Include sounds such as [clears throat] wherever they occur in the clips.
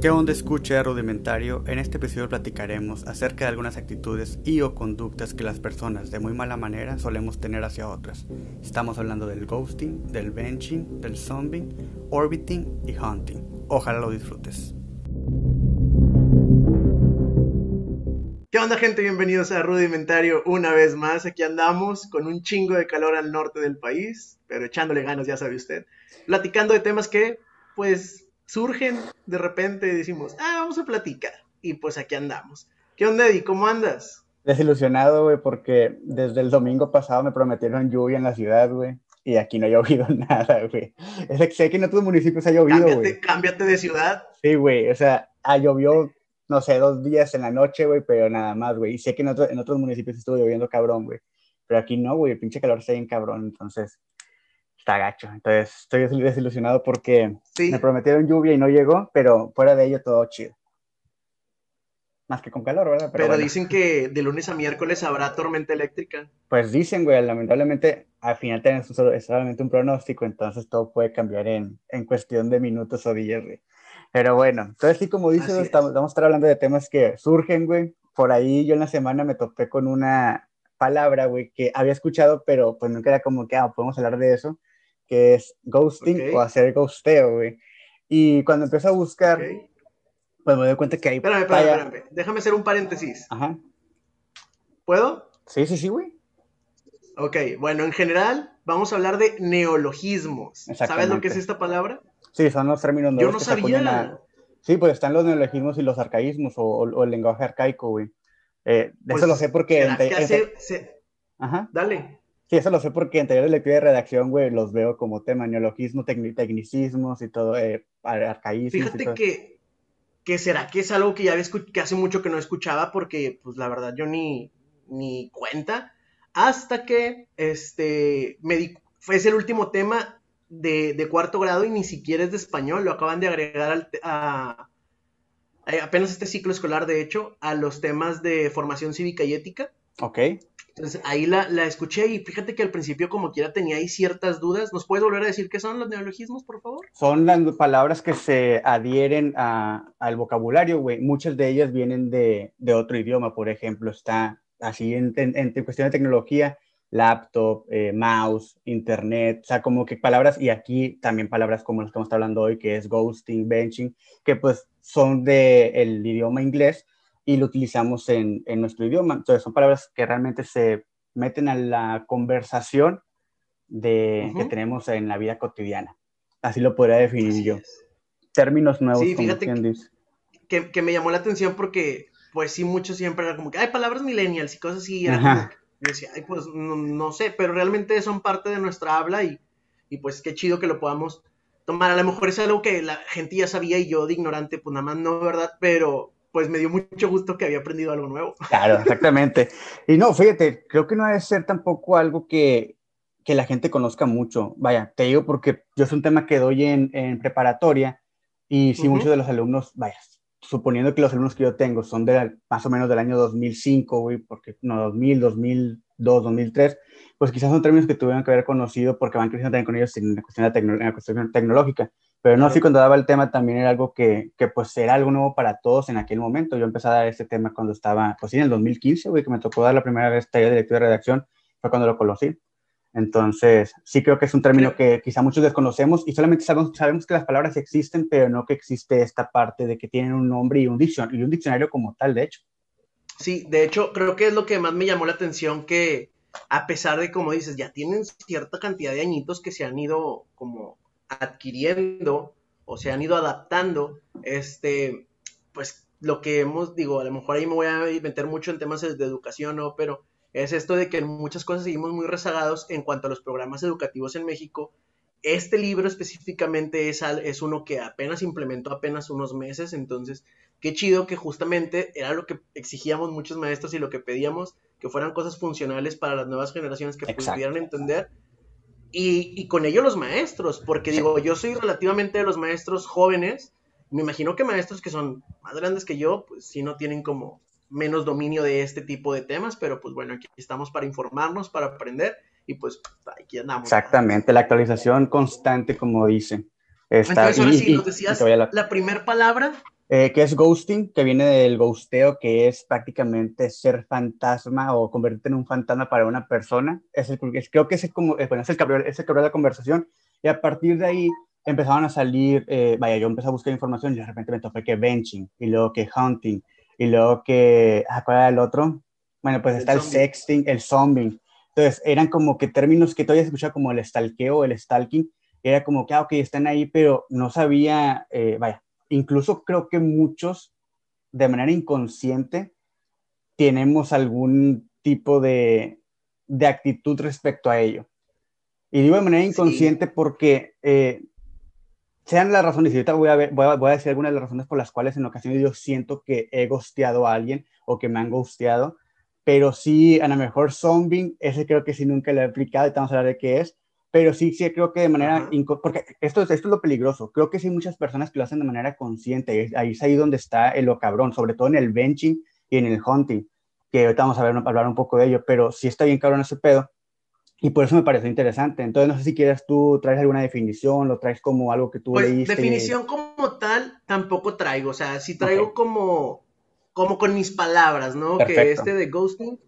¿Qué onda escucha rudimentario? En este episodio platicaremos acerca de algunas actitudes y o conductas que las personas de muy mala manera solemos tener hacia otras. Estamos hablando del ghosting, del benching, del zombing, orbiting y hunting. Ojalá lo disfrutes. ¿Qué onda gente? Bienvenidos a Rudimentario una vez más. Aquí andamos con un chingo de calor al norte del país, pero echándole ganas, ya sabe usted. Platicando de temas que, pues, surgen de repente y decimos, ah, vamos a platicar. Y pues aquí andamos. ¿Qué onda, Eddie? ¿Cómo andas? Desilusionado, güey, porque desde el domingo pasado me prometieron lluvia en la ciudad, güey. Y aquí no ha llovido [laughs] nada, güey. Sé que en otros municipios ha llovido, güey. Cámbiate, cámbiate de ciudad. Sí, güey. O sea, ha llovido, no sé, dos días en la noche, güey, pero nada más, güey. Y sé que en, en otros municipios estuvo lloviendo cabrón, güey. Pero aquí no, güey. El pinche calor está bien cabrón. Entonces, está gacho. Entonces estoy desilusionado porque me prometieron lluvia y no llegó, pero fuera de ello todo chido. Más que con calor, ¿verdad? Pero, dicen que de lunes a miércoles habrá tormenta eléctrica. Pues dicen, güey, lamentablemente al final tenemos solamente un pronóstico, entonces todo puede cambiar en, en cuestión de minutos o días, güey. Pero bueno, entonces sí, como dices, estamos, vamos a estar hablando de temas que surgen, güey. Por ahí yo en la semana me topé con una palabra, güey, que había escuchado, pero pues nunca era como que, ah, podemos hablar de eso que es ghosting o hacer ghosteo, güey. Y cuando empiezo a buscar, pues me doy cuenta que hay... Espérame, espérame, espérame. Déjame hacer un paréntesis. Ajá. ¿Puedo? Sí, sí, sí, güey. Ok, bueno, en general vamos a hablar de neologismos. ¿Sabes lo que es esta palabra? Sí, son los términos nuevos Yo no sabía. Sí, pues están los neologismos y los arcaísmos o, el lenguaje arcaico, güey. Eh, de eso pues, lo sé porque... Ajá. Dale. Sí, eso lo sé porque en talleres de lectura de redacción, güey, los veo como tema, neologismo, tecnicismos y todo, eh, arcaísmos. Fíjate que, que será que es algo que ya que hace mucho que no escuchaba porque, pues, la verdad, yo ni, ni cuenta. Hasta que, este, me di, fue el último tema de, de, cuarto grado y ni siquiera es de español, lo acaban de agregar al, a, apenas este ciclo escolar, de hecho, a los temas de formación cívica y ética. Ok. Entonces ahí la, escuché y fíjate que al principio como quiera tenía ahí ciertas dudas. ¿Nos puedes volver a decir qué son los neologismos, por favor? Son las palabras que se adhieren al vocabulario, güey. Muchas de ellas vienen de, otro idioma, por ejemplo, está así en, cuestión de tecnología, laptop, eh, mouse, internet, o sea, como que palabras, y aquí también palabras como las que estamos hablando hoy, que es ghosting, benching, que pues son del el idioma inglés, y lo utilizamos en, en, nuestro idioma. Entonces son palabras que realmente se meten a la conversación de, que tenemos en la vida cotidiana. Así lo podría definir yo. Términos nuevos. Sí, fíjate que, que, me llamó la atención porque, pues sí, mucho siempre era como que hay palabras millennials y cosas así. Era yo decía, ay, pues no, no, sé, pero realmente son parte de nuestra habla y, y pues qué chido que lo podamos tomar. A lo mejor es algo que la gente ya sabía y yo de ignorante, pues nada más no, ¿verdad? Pero pues me dio mucho gusto que había aprendido algo nuevo. [laughs] Claro, exactamente. Y no, fíjate, creo que no debe ser tampoco algo que, que la gente conozca mucho. Vaya, te digo porque yo es un tema que doy en, en preparatoria y sí, muchos de los alumnos, vaya, suponiendo que los alumnos que yo tengo son de más o menos del año 2005, güey, porque no, 2000, 2002, 2003, pues quizás son términos que tuvieron que haber conocido porque van creciendo también con ellos en la cuestión, de en la cuestión tecnológica. Pero no, sí, cuando daba el tema también era algo que, que, pues era algo nuevo para todos en aquel momento. Yo empecé a dar este tema cuando estaba, pues sí, en el 2015, güey, que me tocó dar la primera vez taller de lectura y redacción, fue cuando lo conocí. Entonces, sí creo que es un término que quizá muchos desconocemos y solamente sabemos, sabemos que las palabras existen, pero no que existe esta parte de que tienen un nombre y un, diccionario, y un diccionario como tal, de hecho. Sí, de hecho, creo que es lo que más me llamó la atención que a pesar de, como dices, ya tienen cierta cantidad de añitos que se han ido como adquiriendo o se han ido adaptando, este, pues lo que hemos, digo, a lo mejor ahí me voy a meter mucho en temas de educación, ¿no? Pero es esto de que en muchas cosas seguimos muy rezagados en cuanto a los programas educativos en México. Este libro específicamente es, es uno que apenas implementó apenas unos meses, entonces qué chido que justamente era lo que exigíamos muchos maestros y lo que pedíamos, que fueran cosas funcionales para las nuevas generaciones que pudieran entender y, con ello los maestros, porque digo, yo soy relativamente de los maestros jóvenes, me imagino que maestros que son más grandes que yo, pues sí no tienen como menos dominio de este tipo de temas, pero pues bueno, aquí estamos para informarnos, para aprender y pues aquí andamos. Exactamente, la actualización constante, como dicen. Está, Entonces, ahora sí, nos decías, la, primera palabra eh, que es ghosting, que viene del ghosteo, que es prácticamente ser fantasma o convertirte en un fantasma para una persona. Es el, creo que es, como, bueno, es el cabrón es el de la conversación. Y a partir de ahí empezaban a salir, eh, vaya, yo empecé a buscar información y de repente me topé que benching, y luego que hunting, y luego que, ah, ¿cuál era el otro? Bueno, pues está el sexting, el zombing. Entonces, eran como que términos que todavía se escucha como el stalkeo, el stalking, era como que, ah, ok, están ahí, pero no sabía, eh, vaya, incluso creo que muchos, de manera inconsciente, tenemos algún tipo de, de actitud respecto a ello. Y digo de manera inconsciente porque eh, sean las razones, y ahorita voy a, ver, voy, a, voy a, decir algunas de las razones por las cuales en ocasiones yo siento que he gosteado a alguien o que me han gosteado, pero sí, a lo mejor zombie, ese creo que sí nunca lo he aplicado, y vamos a hablar de qué es, pero sí, sí creo que de manera, porque esto, esto es lo peligroso, creo que sí hay muchas personas que lo hacen de manera consciente, ahí es ahí donde está el lo cabrón, sobre todo en el benching y en el hunting, que ahorita vamos a ver, hablar un poco de ello, pero sí está bien cabrón ese pedo, y por eso me pareció interesante. Entonces, no sé si quieres tú traes alguna definición, lo traes como algo que tú pues, leíste. Definición como tal, tampoco traigo. O sea, sí traigo como, como con mis palabras, ¿no? Que este de ghosting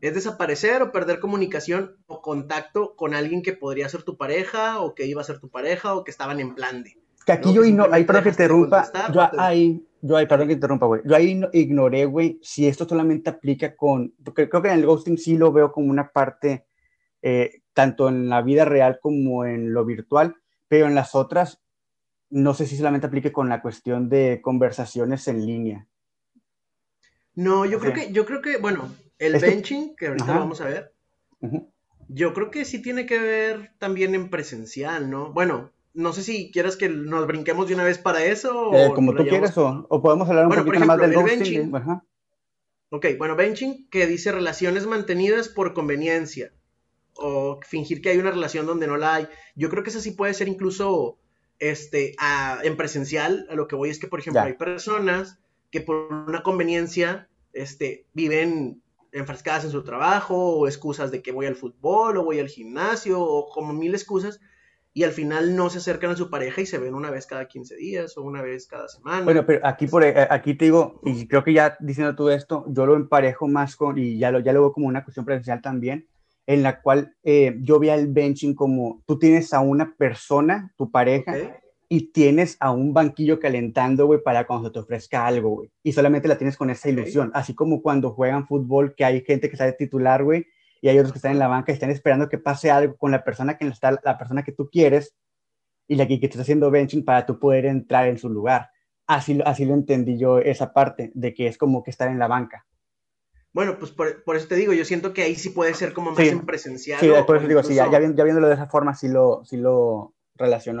es desaparecer o perder comunicación o contacto con alguien que podría ser tu pareja o que iba a ser tu pareja o que estaban en plan de. Que aquí yo no, ahí perdón que te interrumpa, yo ahí, yo ahí, perdón que interrumpa, güey, yo ahí ignoré, güey, si esto solamente aplica con, porque creo que en el ghosting sí lo veo como una parte, eh, tanto en la vida real como en lo virtual, pero en las otras, no sé si solamente aplique con la cuestión de conversaciones en línea. No, yo creo que, yo creo que, bueno, el benching, que ahorita vamos a ver, yo creo que sí tiene que ver también en presencial, ¿no? Bueno, no sé si quieres que nos brinquemos de una vez para eso. Eh, como tú quieres, o, podemos hablar un poquito más del benching. Ok, bueno, benching que dice relaciones mantenidas por conveniencia o fingir que hay una relación donde no la hay. Yo creo que eso sí puede ser incluso este, en presencial. A lo que voy es que, por ejemplo, hay personas que por una conveniencia este, viven enfrascadas en su trabajo o excusas de que voy al fútbol o voy al gimnasio o como mil excusas y al final no se acercan a su pareja y se ven una vez cada 15 días o una vez cada semana. Bueno, pero aquí, por, eh, aquí te digo, y creo que ya diciendo todo esto, yo lo emparejo más con, y ya lo, ya lo veo como una cuestión presencial también, en la cual eh, yo veo el benching como tú tienes a una persona, tu pareja, y tienes a un banquillo calentando, güey, para cuando se te ofrezca algo, güey. Y solamente la tienes con esa ilusión. Así como cuando juegan fútbol, que hay gente que sale titular, güey, y hay otros que están en la banca y están esperando que pase algo con la persona que está, la persona que tú quieres y la que, que te está haciendo benching para tú poder entrar en su lugar. Así, así lo entendí yo esa parte, de que es como que estar en la banca. Bueno, pues por, por, eso te digo, yo siento que ahí sí puede ser como más en presencial. Sí, por eso digo, sí, ya, ya, viéndolo de esa forma, sí lo, sí lo,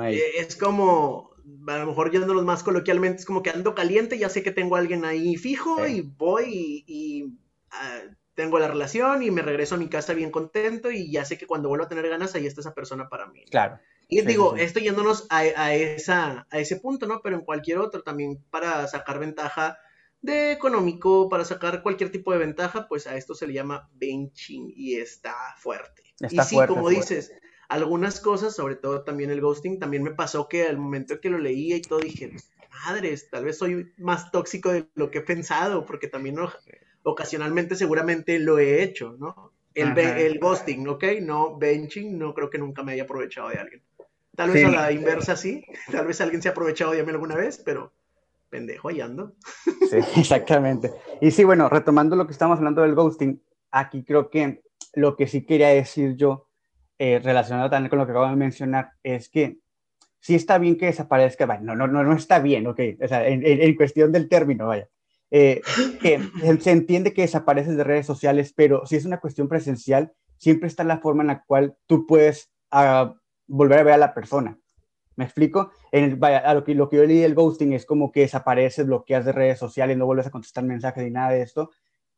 ahí. Eh, es como, a lo mejor yéndolos más coloquialmente, es como que ando caliente, ya sé que tengo a alguien ahí fijo y voy y, ah, tengo la relación y me regreso a mi casa bien contento y ya sé que cuando vuelvo a tener ganas, ahí está esa persona para mí. Claro. Y digo, estoy yéndonos a, a, esa, a ese punto, ¿no? Pero en cualquier otro también para sacar ventaja de económico, para sacar cualquier tipo de ventaja, pues a esto se le llama benching y está fuerte. y sí, como dices, algunas cosas, sobre todo también el ghosting, también me pasó que al momento que lo leía y todo dije, madres, tal vez soy más tóxico de lo que he pensado, porque también ocasionalmente seguramente lo he hecho, ¿no? El, el ghosting, ¿ok? No benching, no creo que nunca me haya aprovechado de alguien. Tal vez a la inversa sí, tal vez alguien se ha aprovechado de mí alguna vez, pero pendejo, ahí ando. Sí, [laughs] exactamente. Y sí, bueno, retomando lo que estamos hablando del ghosting, aquí creo que lo que sí quería decir yo eh, relacionado también con lo que acabo de mencionar, es que sí está bien que desaparezca, no, no, no, no está bien, ok, o sea, en, cuestión del término, vaya, eh, que se entiende que desapareces de redes sociales, pero si es una cuestión presencial, siempre está la forma en la cual tú puedes uh, volver a ver a la persona. ¿Me explico? En vaya, a lo, que, lo que yo leí del ghosting es como que desapareces, bloqueas de redes sociales, no vuelves a contestar mensajes ni nada de esto,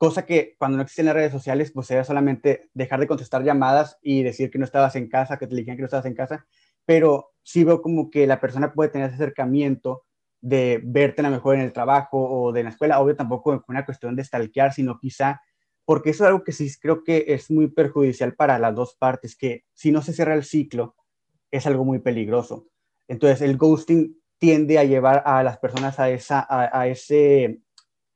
cosa que cuando no existen las redes sociales, pues era solamente dejar de contestar llamadas y decir que no estabas en casa, que te dijeron que no estabas en casa, pero sí veo como que la persona puede tener ese acercamiento de verte a lo mejor en el trabajo o de la escuela, obvio tampoco una cuestión de stalkear, sino quizá, porque eso es algo que sí creo que es muy perjudicial para las dos partes, que si no se cierra el ciclo, es algo muy peligroso. Entonces el ghosting tiende a llevar a las personas a, esa, a, ese,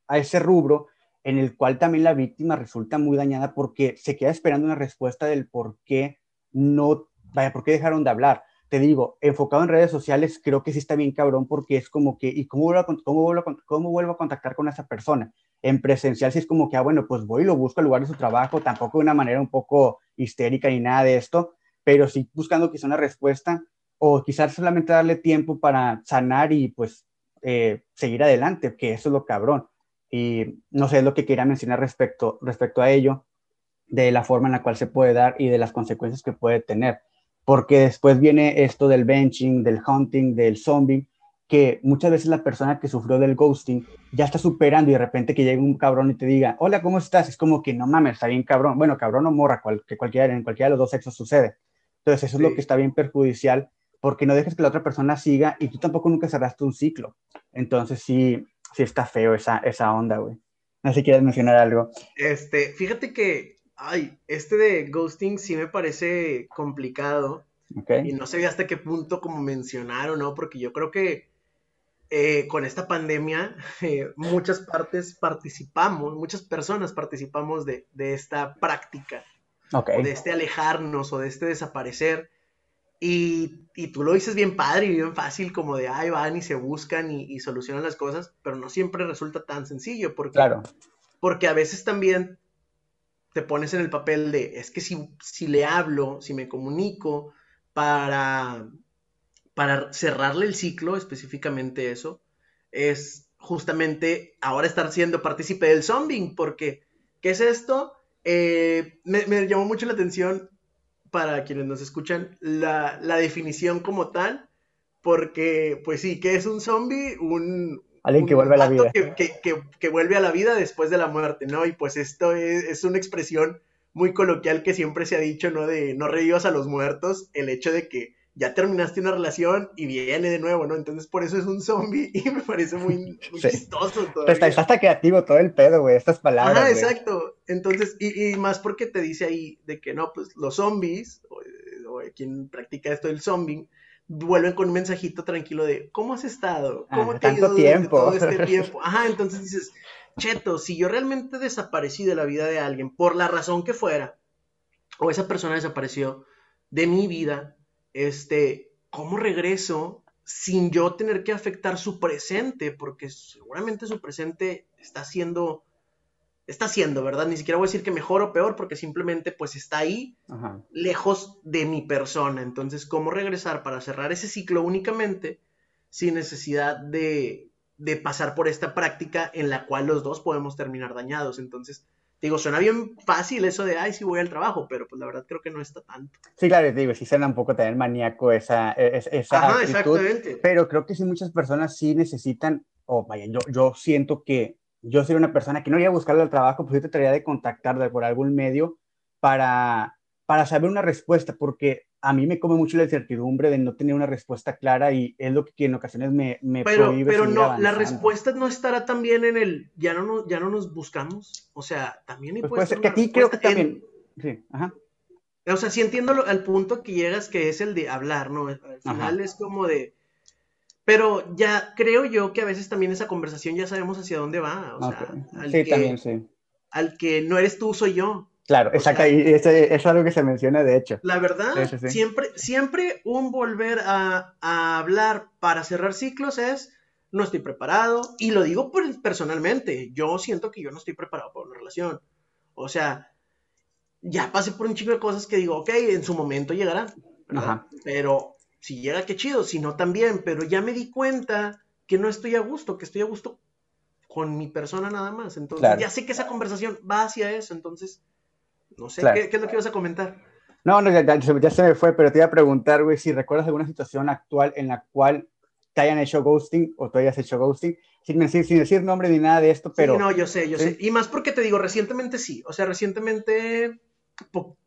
a ese rubro en el cual también la víctima resulta muy dañada porque se queda esperando una respuesta del por qué no, vaya, por qué dejaron de hablar. Te digo, enfocado en redes sociales, creo que sí está bien cabrón porque es como que, ¿y cómo vuelvo a, cómo vuelvo a, cómo vuelvo a contactar con esa persona? En presencial sí es como que, ah, bueno, pues voy y lo busco al lugar de su trabajo, tampoco de una manera un poco histérica ni nada de esto, pero sí buscando quizá una respuesta o quizás solamente darle tiempo para sanar y pues eh, seguir adelante, que eso es lo cabrón. Y no sé, es lo que quería mencionar respecto, respecto a ello, de la forma en la cual se puede dar y de las consecuencias que puede tener. Porque después viene esto del benching, del hunting, del zombie, que muchas veces la persona que sufrió del ghosting ya está superando y de repente que llegue un cabrón y te diga, hola, ¿cómo estás? Es como que no mames, está bien cabrón. Bueno, cabrón o morra, que cualquiera, en cualquiera de los dos sexos sucede. Entonces eso es lo que está bien perjudicial porque no dejes que la otra persona siga y tú tampoco nunca cerraste un ciclo. Entonces sí, sí está feo esa, esa onda, güey. No sé si quieres mencionar algo. Este, fíjate que, ay, este de ghosting sí me parece complicado. Okay. Y no sé hasta qué punto como mencionar o no, porque yo creo que eh, con esta pandemia [laughs] eh, muchas partes participamos, muchas personas participamos de, de esta práctica. Okay. de este alejarnos o de este desaparecer. Y, y, tú lo dices bien padre y bien fácil, como de ahí van y se buscan y, solucionan las cosas, pero no siempre resulta tan sencillo, porque, claro. porque a veces también te pones en el papel de, es que si, si le hablo, si me comunico para, para cerrarle el ciclo, específicamente eso, es justamente ahora estar siendo partícipe del zombie, porque, ¿qué es esto? Eh, me, me llamó mucho la atención para quienes nos escuchan, la, definición como tal, porque, pues sí, que es un zombie? Un... Alguien que vuelve a la vida. Que, vuelve a la vida después de la muerte, ¿no? Y pues esto es, una expresión muy coloquial que siempre se ha dicho, ¿no? De no revivas a los muertos, el hecho de que ya terminaste una relación y viene de nuevo, ¿no? Entonces por eso es un zombie [laughs] y me parece muy, chistoso. Está, está, creativo todo el pedo, güey, estas palabras. Ah, exacto. Entonces, y, y, más porque te dice ahí de que no, pues los zombies, o, quien practica esto del zombie, vuelven con un mensajito tranquilo de ¿cómo has estado? ¿Cómo ah, te ha ido tiempo. todo este [laughs] tiempo? Ajá, entonces dices, cheto, si yo realmente desaparecí de la vida de alguien, por la razón que fuera, o esa persona desapareció de mi vida, este, ¿cómo regreso sin yo tener que afectar su presente? Porque seguramente su presente está siendo, está siendo, ¿verdad? Ni siquiera voy a decir que mejor o peor, porque simplemente pues está ahí, lejos de mi persona. Entonces, ¿cómo regresar para cerrar ese ciclo únicamente sin necesidad de, de pasar por esta práctica en la cual los dos podemos terminar dañados? Entonces, Digo, suena bien fácil eso de, ay, sí voy al trabajo, pero pues la verdad creo que no está tanto. Sí, claro, digo, sí suena un poco también maníaco esa, e, esa Ajá, exactamente. Pero creo que sí muchas personas sí necesitan, o vaya, yo, yo siento que yo soy una persona que no iría a buscarle al trabajo, pues yo te trataría de contactar por algún medio para, para saber una respuesta, porque a mí me come mucho la incertidumbre de no tener una respuesta clara y es lo que en ocasiones me, me pero, Pero no, la respuesta no estará también en el ya no, nos, ya no nos buscamos. O sea, también pues puede ser que aquí creo que también. Sí, ajá. O sea, sí entiendo al punto que llegas que es el de hablar, ¿no? Al final es como de. Pero ya creo yo que a veces también esa conversación ya sabemos hacia dónde va. O sea, sí, también sí. Al que no eres tú, soy yo. Claro, exacto, y eso, es algo que se menciona de hecho. La verdad, siempre, siempre un volver a, hablar para cerrar ciclos es no estoy preparado, y lo digo personalmente, yo siento que yo no estoy preparado para una relación. O sea, ya pasé por un chico de cosas que digo, ok, en su momento llegará, pero si llega, qué chido, si no también, pero ya me di cuenta que no estoy a gusto, que estoy a gusto con mi persona nada más. Entonces, ya sé que esa conversación va hacia eso, entonces no sé, ¿qué, es lo que ibas a comentar? No, no, ya, se me fue, pero te iba a preguntar, güey, si recuerdas alguna situación actual en la cual te hayan hecho ghosting o tú hayas hecho ghosting, sin decir, sin decir nombre ni nada de esto, pero... Sí, no, yo sé, yo sé. Y más porque te digo, recientemente sí, o sea, recientemente,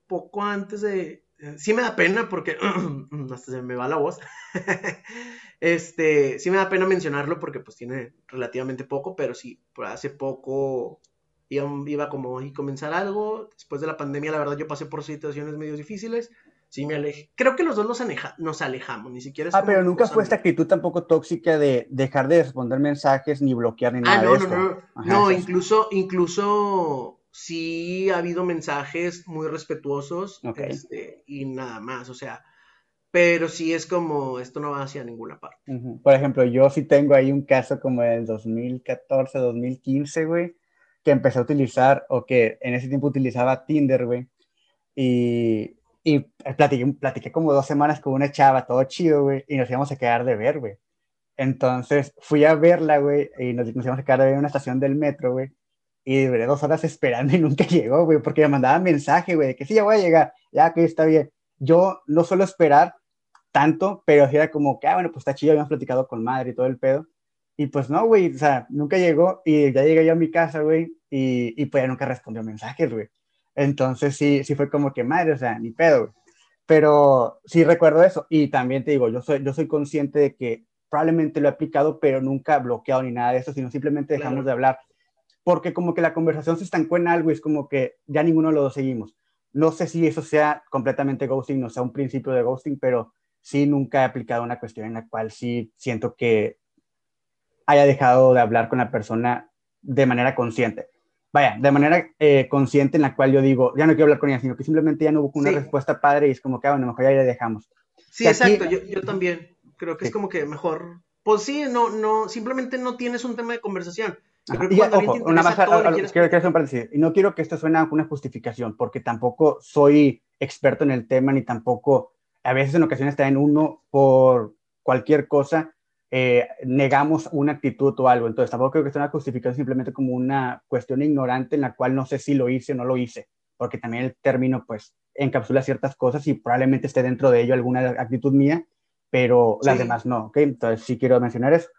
poco antes de... Sí me da pena porque [clears throat] hasta se me va la voz. [laughs] este, sí me da pena mencionarlo porque pues tiene relativamente poco, pero sí, por hace poco iba, iba como a comenzar algo. Después de la pandemia, la verdad, yo pasé por situaciones medio difíciles. sí me alejé. Creo que los dos nos, nos alejamos, ni siquiera Ah, pero nunca fue esta actitud tampoco tóxica de dejar de responder mensajes ni bloquear ni ah, nada. Ah, no, no, no, no. incluso, incluso sí ha habido mensajes muy respetuosos este, y nada más, o sea, pero sí es como, esto no va hacia ninguna parte. Por ejemplo, yo sí tengo ahí un caso como del 2014, 2015, güey, que empecé a utilizar, o que en ese tiempo utilizaba Tinder, güey, y, y platiqué, platiqué como dos semanas con una chava, todo chido, güey, y nos íbamos a quedar de ver, güey. Entonces fui a verla, güey, y nos, nos íbamos a quedar de ver en una estación del metro, güey, y duré dos horas esperando y nunca [laughs] llegó, güey, porque me mandaba mensaje, güey, de que sí, ya voy a llegar, ya que está bien. Yo no suelo esperar tanto, pero era como que, ah, bueno, pues está chido, habíamos platicado con madre y todo el pedo. Y pues no, güey, o sea, nunca llegó y ya llegué yo a mi casa, güey, y, y pues ya nunca respondió mensajes, güey. Entonces sí, sí fue como que madre, o sea, ni pedo, güey. Pero sí recuerdo eso. Y también te digo, yo soy, yo soy consciente de que probablemente lo he aplicado, pero nunca bloqueado ni nada de eso, sino simplemente dejamos de hablar. Porque como que la conversación se estancó en algo y es como que ya ninguno de los dos seguimos. No sé si eso sea completamente ghosting, o sea, un principio de ghosting, pero sí nunca he aplicado una cuestión en la cual sí siento que haya dejado de hablar con la persona de manera consciente. Vaya, de manera eh, consciente en la cual yo digo, ya no quiero hablar con ella, sino que simplemente ya no hubo una respuesta padre y es como que, ah, bueno, mejor ya la dejamos. Sí, exacto, yo, yo, también creo que es como que mejor, pues sí, no, no, simplemente no tienes un tema de conversación. Y, ojo, una más, quiero, quiero hacer y no quiero que esto suene a una justificación, porque tampoco soy experto en el tema, ni tampoco a veces en ocasiones está en uno por cualquier cosa eh, negamos una actitud o algo. Entonces tampoco creo que sea una justificación simplemente como una cuestión ignorante en la cual no sé si lo hice o no lo hice, porque también el término pues encapsula ciertas cosas y probablemente esté dentro de ello alguna actitud mía, pero las demás no, ¿ok? Entonces sí quiero mencionar eso.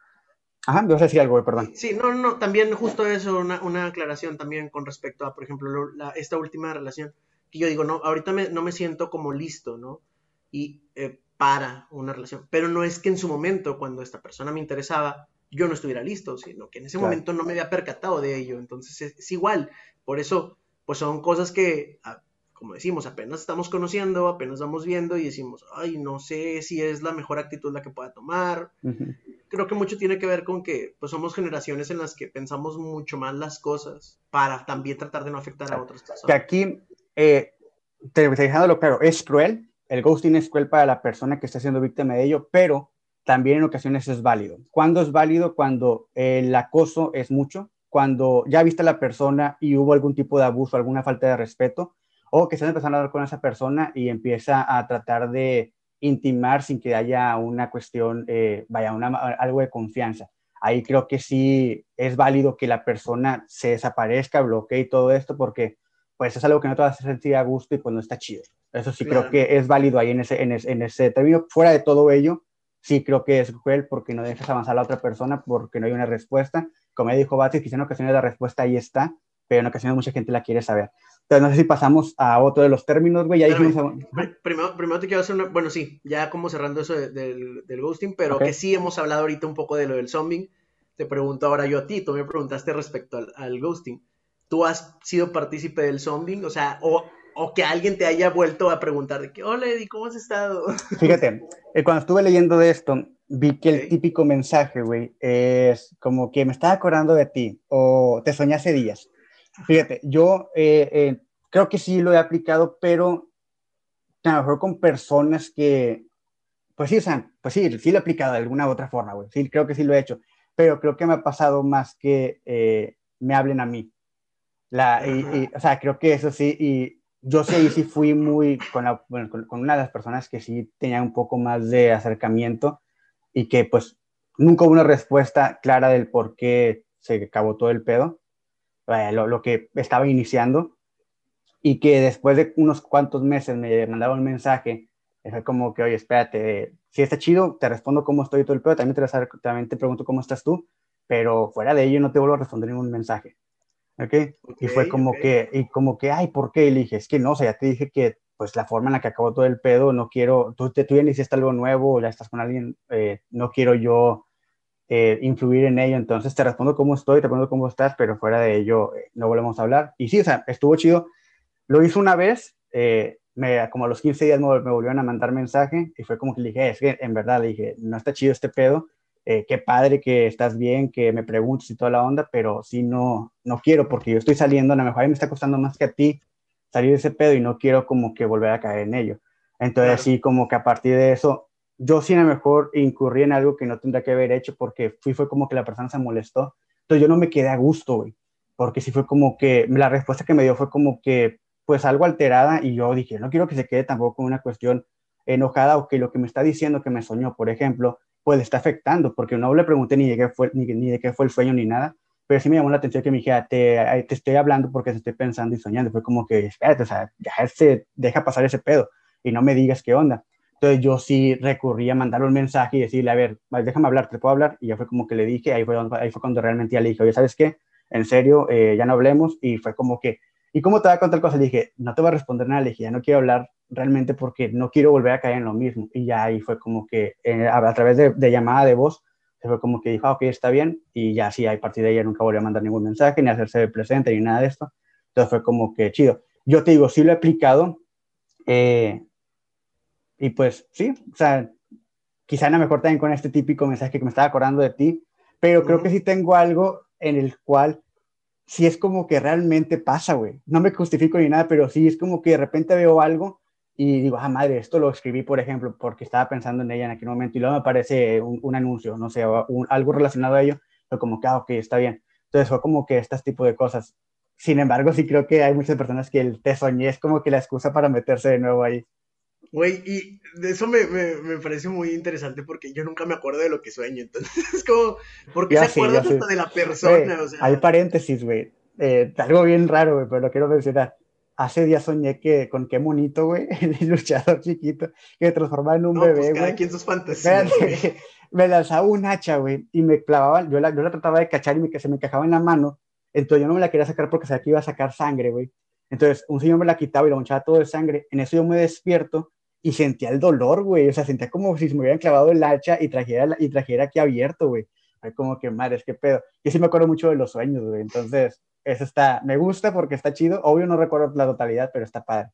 Ajá, vas a decir algo, perdón. Sí, no, no, también justo eso, una, una aclaración también con respecto a, por ejemplo, esta última relación, que yo digo, no, ahorita no me siento como listo, ¿no? y eh, para una relación. Pero no es que en su momento, cuando esta persona me interesaba, yo no estuviera listo, sino que en ese momento no me había percatado de ello. Entonces es, igual. Por eso, pues son cosas que, como decimos, apenas estamos conociendo, apenas vamos viendo y decimos, ay, no sé si es la mejor actitud la que pueda tomar. Creo que mucho tiene que ver con que pues somos generaciones en las que pensamos mucho más las cosas para también tratar de no afectar a otras personas. Que aquí, eh, dejándolo claro, es cruel, el ghosting es cruel para la persona que está siendo víctima de ello, pero también en ocasiones es válido. ¿Cuándo es válido? Cuando el acoso es mucho, cuando ya viste a la persona y hubo algún tipo de abuso, alguna falta de respeto, o que estás empezando a hablar con esa persona y empieza a tratar de intimar sin que haya una cuestión, eh, vaya, una, algo de confianza. Ahí creo que sí es válido que la persona se desaparezca, bloquee todo esto, porque pues es algo que no te va a hacer sentir a gusto y pues no está chido. Eso sí creo que es válido ahí en ese, en, ese, en ese término. Fuera de todo ello, sí creo que es cruel porque no dejas avanzar a la otra persona porque no hay una respuesta. Como ya dijo Batis, quizá en ocasiones la respuesta ahí está, pero en ocasiones mucha gente la quiere saber. Entonces, no sé si pasamos a otro de los términos, güey. primero, primero te quiero hacer una. Bueno, sí, ya como cerrando eso del, del ghosting, pero que sí hemos hablado ahorita un poco de lo del zombie. Te pregunto ahora yo a ti, tú me preguntaste respecto al, al ghosting tú has sido partícipe del zombie, o sea, o, o, que alguien te haya vuelto a preguntar de que, hola Eddie, ¿cómo has estado? [laughs] Fíjate, eh, cuando estuve leyendo de esto, vi que el típico mensaje, güey, es como que me estaba acordando de ti o te soñé hace días. Fíjate, yo eh, eh, creo que sí lo he aplicado, pero a lo mejor con personas que, pues sí, o sea, pues sí, sí lo he aplicado de alguna u otra forma, güey, sí, creo que sí lo he hecho, pero creo que me ha pasado más que me hablen a mí. La, y, o sea, creo que eso sí, y yo sí, sí fui muy con, la, bueno, con, una de las personas que sí tenía un poco más de acercamiento y que pues nunca hubo una respuesta clara del por qué se acabó todo el pedo, eh, lo, lo, que estaba iniciando, y que después de unos cuantos meses me mandaron un mensaje, fue como que, oye, espérate, si está chido, te respondo cómo estoy todo el pedo, también te, también te pregunto cómo estás tú, pero fuera de ello no te vuelvo a responder ningún mensaje. ¿Ok? y fue como que, y como que, ay, ¿por qué? Y le dije, es que no, o sea, ya te dije que, pues, la forma en la que acabó todo el pedo, no quiero, tú, tú ya hiciste algo nuevo, ya estás con alguien, eh, no quiero yo eh, influir en ello, entonces te respondo cómo estoy, te respondo cómo estás, pero fuera de ello, eh, no volvemos a hablar. Y sí, o sea, estuvo chido. Lo hizo una vez, me, como a los 15 días me, volvieron a mandar mensaje y fue como que le dije, es que en verdad le dije, no está chido este pedo, eh, qué padre que estás bien, que me preguntes y toda la onda, pero sí no, no quiero porque yo estoy saliendo, a lo mejor a mí me está costando más que a ti salir de ese pedo y no quiero como que volver a caer en ello. Entonces sí, como que a partir de eso, yo sí a lo mejor incurrí en algo que no tendría que haber hecho porque fui, fue como que la persona se molestó. Entonces yo no me quedé a gusto, güey, porque sí fue como que la respuesta que me dio fue como que pues algo alterada y yo dije, no quiero que se quede tampoco con una cuestión enojada o que lo que me está diciendo que me soñó, por ejemplo, pues le está afectando, porque no le pregunté ni de qué fue, ni, ni de qué fue el sueño ni nada, pero sí me llamó la atención que me dijera, te, te estoy hablando porque te estoy pensando y soñando. Fue como que, espérate, o sea, ya se deja pasar ese pedo y no me digas qué onda. Entonces yo sí recurrí a mandarle un mensaje y decirle, a ver, déjame hablar, ¿te puedo hablar? Y ya fue como que le dije, ahí fue, ahí fue cuando realmente ya le dije, oye, ¿sabes qué? En serio, eh, ya no hablemos. Y fue como que, ¿y cómo te va a contar cosas? Le dije, no te voy a responder nada, le dije, ya no quiero hablar realmente porque no quiero volver a caer en lo mismo. Y ya ahí fue como que eh, a, través de, de, llamada de voz, se fue como que dijo, ah, ok, está bien. Y ya sí, a partir de ella nunca volvió a mandar ningún mensaje, ni hacerse presente, ni nada de esto. Entonces fue como que chido. Yo te digo, sí lo he aplicado. Eh, y pues sí, o sea, quizá a lo mejor también con este típico mensaje que me estaba acordando de ti, pero creo que sí tengo algo en el cual sí es como que realmente pasa, güey. No me justifico ni nada, pero sí es como que de repente veo algo y digo, ah, madre, esto lo escribí, por ejemplo, porque estaba pensando en ella en aquel momento y luego me aparece un, anuncio, no sé, algo relacionado a ello, pero como que, ah, ok, está bien. Entonces fue como que este tipo de cosas. Sin embargo, sí creo que hay muchas personas que el te soñé es como que la excusa para meterse de nuevo ahí. Güey, y de eso me, me, me, parece muy interesante porque yo nunca me acuerdo de lo que sueño. Entonces [laughs] es como, ¿por qué se acuerdan hasta de la persona? o sea... Hay paréntesis, güey. Eh, algo bien raro, güey, pero lo quiero mencionar hace días soñé que con qué monito, güey, [laughs] el luchador chiquito, que se transformaba en un no, bebé, pues güey. quien sus fantasías, [laughs] Me lanzaba un hacha, güey, y me clavaba, yo la, yo la trataba de cachar y me, se me encajaba en la mano, entonces yo no me la quería sacar porque sabía que iba a sacar sangre, güey. Entonces un señor me la quitaba y la manchaba todo de sangre. En eso yo me despierto y sentía el dolor, güey. O sea, sentía como si se me hubieran clavado el hacha y trajera, y trajera aquí abierto, güey. Como que, madre, es que pedo. Y sí me acuerdo mucho de los sueños, güey. Entonces, eso está, me gusta porque está chido. Obvio no recuerdo la totalidad, pero está padre.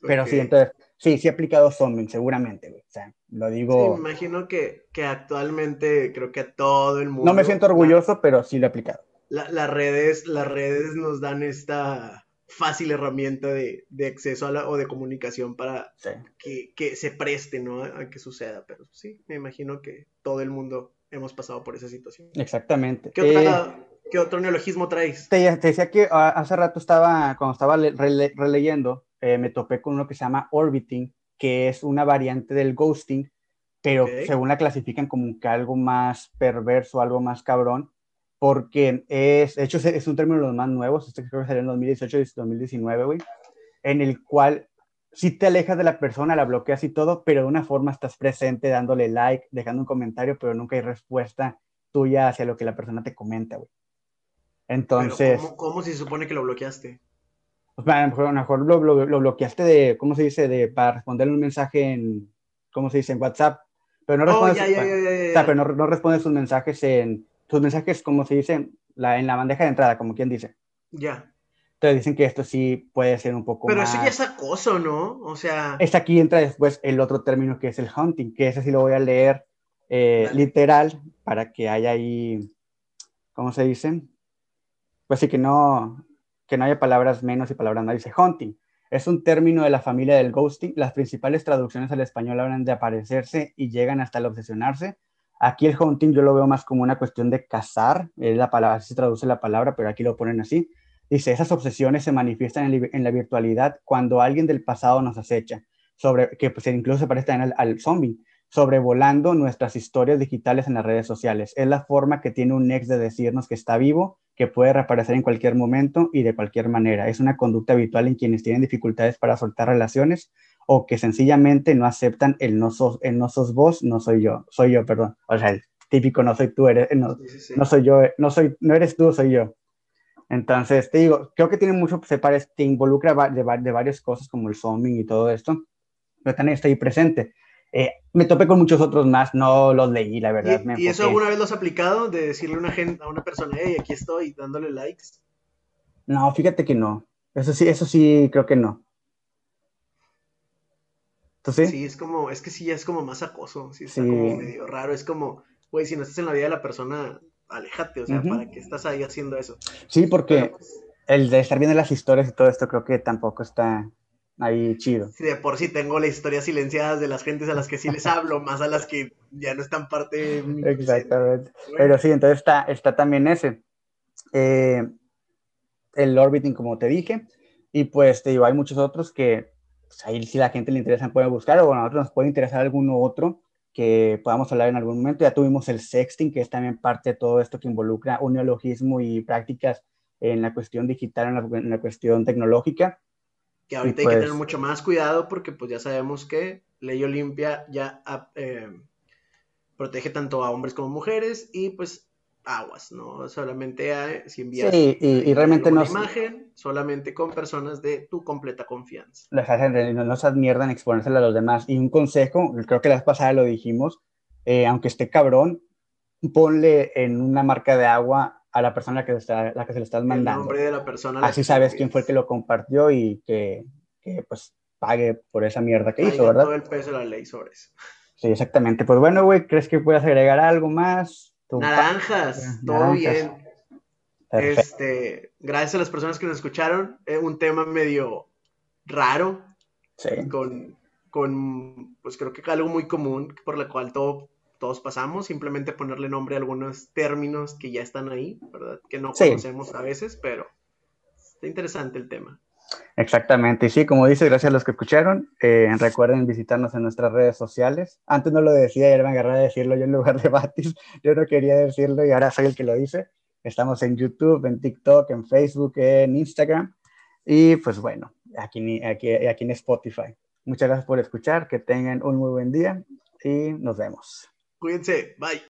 Pero sí, entonces, sí, sí he aplicado zombie, seguramente, güey. O sea, lo digo. Sí, me imagino que, que, actualmente creo que a todo el mundo. No me siento orgulloso, pero sí lo he aplicado. las, redes, las redes nos dan esta fácil herramienta de, de acceso a la, o de comunicación para que, que, se preste, ¿no? A que suceda. Pero sí, me imagino que todo el mundo hemos pasado por esa situación. Exactamente. ¿Qué otra, eh, ¿Qué otro neologismo traes? Te, decía que ah, hace rato estaba, cuando estaba releyendo, eh, me topé con uno que se llama orbiting, que es una variante del ghosting, pero según la clasifican como que algo más perverso, algo más cabrón, porque es, de hecho, es, un término de los más nuevos, este creo que salió en 2018 y 2019, güey, en el cual si te alejas de la persona, la bloqueas y todo, pero de una forma estás presente, dándole like, dejando un comentario, pero nunca hay respuesta tuya hacia lo que la persona te comenta, güey. Entonces. ¿cómo, se supone que lo bloqueaste? Pues, a lo mejor, lo, lo, bloqueaste de, ¿cómo se dice? De, para responderle un mensaje en, ¿cómo se dice? En WhatsApp. Pero no respondes, pero no, no, respondes sus mensajes en, sus mensajes, como se dice, la, en la bandeja de entrada, como quien dice. Ya. Entonces dicen que esto sí puede ser un poco Pero eso ya es acoso, ¿no? O sea... Es aquí entra después el otro término que es el hunting, que ese sí lo voy a leer eh, literal para que haya ahí, ¿cómo se dice? pues sí que no, que no haya palabras menos y palabras más. Dice hunting. Es un término de la familia del ghosting. Las principales traducciones al español hablan de aparecerse y llegan hasta el obsesionarse. Aquí el hunting yo lo veo más como una cuestión de cazar, es la palabra, así se traduce la palabra, pero aquí lo ponen así. Dice, esas obsesiones se manifiestan en, la virtualidad cuando alguien del pasado nos acecha, sobre, que pues, incluso se parece al, al zombie, sobrevolando nuestras historias digitales en las redes sociales. Es la forma que tiene un ex de decirnos que está vivo que puede reaparecer en cualquier momento y de cualquier manera. Es una conducta habitual en quienes tienen dificultades para soltar relaciones o que sencillamente no aceptan el no sos, el no sos vos, no soy yo, soy yo, perdón. O sea, el típico no soy tú, eres, no, no soy yo, no, soy, no eres tú, soy yo. Entonces, te digo, creo que tiene mucho, se parece, te involucra de, de varias cosas como el zombie y todo esto, pero también estoy presente. Eh, me topé con muchos otros más, no los leí, la verdad. ¿Y, eso alguna vez lo has aplicado? De decirle a una, gente, a una persona, hey, aquí estoy, dándole likes. No, fíjate que no. Eso sí, eso sí, creo que no. Sí? Sí, es como, es que sí, ya es como más acoso, sí, está como medio raro, es como, güey, si no estás en la vida de la persona, aléjate, o sea, ¿para qué estás ahí haciendo eso? Sí, porque pues, el de estar viendo las historias y todo esto creo que tampoco está ahí chido. Sí, de por sí tengo las historias silenciadas de las gentes a las que sí les hablo, más a las que ya no están parte de mi Exactamente. Pero sí, entonces está, está también ese. Eh, el orbiting, como te dije, y pues te digo, hay muchos otros que pues, ahí si la gente le interesa puede buscar, o a nosotros nos puede interesar alguno otro que podamos hablar en algún momento. Ya tuvimos el sexting, que es también parte de todo esto que involucra un neologismo y prácticas en la cuestión digital, en la, cuestión tecnológica. Que ahorita hay que tener pues mucho más cuidado porque pues ya sabemos que Ley Olimpia ya ah, eh, protege tanto a hombres como mujeres y pues aguas, ¿no? Solamente hay, si envías sí, y, realmente una imagen, solamente con personas de tu completa confianza. Las hacen, no, no se admierdan exponérsela a los demás. Y un consejo, creo que la vez pasada lo dijimos, eh, aunque esté cabrón, ponle en una marca de agua a la persona que, está, la que se le estás mandando. El nombre de la persona. Así sabes quién fue el que lo compartió y que, que, pues pague por esa mierda que hizo, ¿verdad? Todo el peso de la ley sobre eso. Sí, exactamente. Pues bueno, güey, ¿crees que puedas agregar algo más? Naranjas, todo bien. Este, gracias a las personas que nos escucharon. Es un tema medio raro. Con, con, pues creo que algo muy común por la cual todos pasamos. Simplemente ponerle nombre a algunos términos que ya están ahí, ¿verdad? Que no conocemos a veces, pero está interesante el tema. Exactamente, y sí, como dice, gracias a los que escucharon. Eh, recuerden visitarnos en nuestras redes sociales. Antes no lo decía y ahora me agarré a decirlo yo en lugar de Batis. [laughs] Yo no quería decirlo y ahora soy el que lo dice. Estamos en YouTube, en TikTok, en Facebook, en Instagram y pues bueno, aquí, aquí, aquí en Spotify. Muchas gracias por escuchar, que tengan un muy buen día y nos vemos. Cuídense, bye.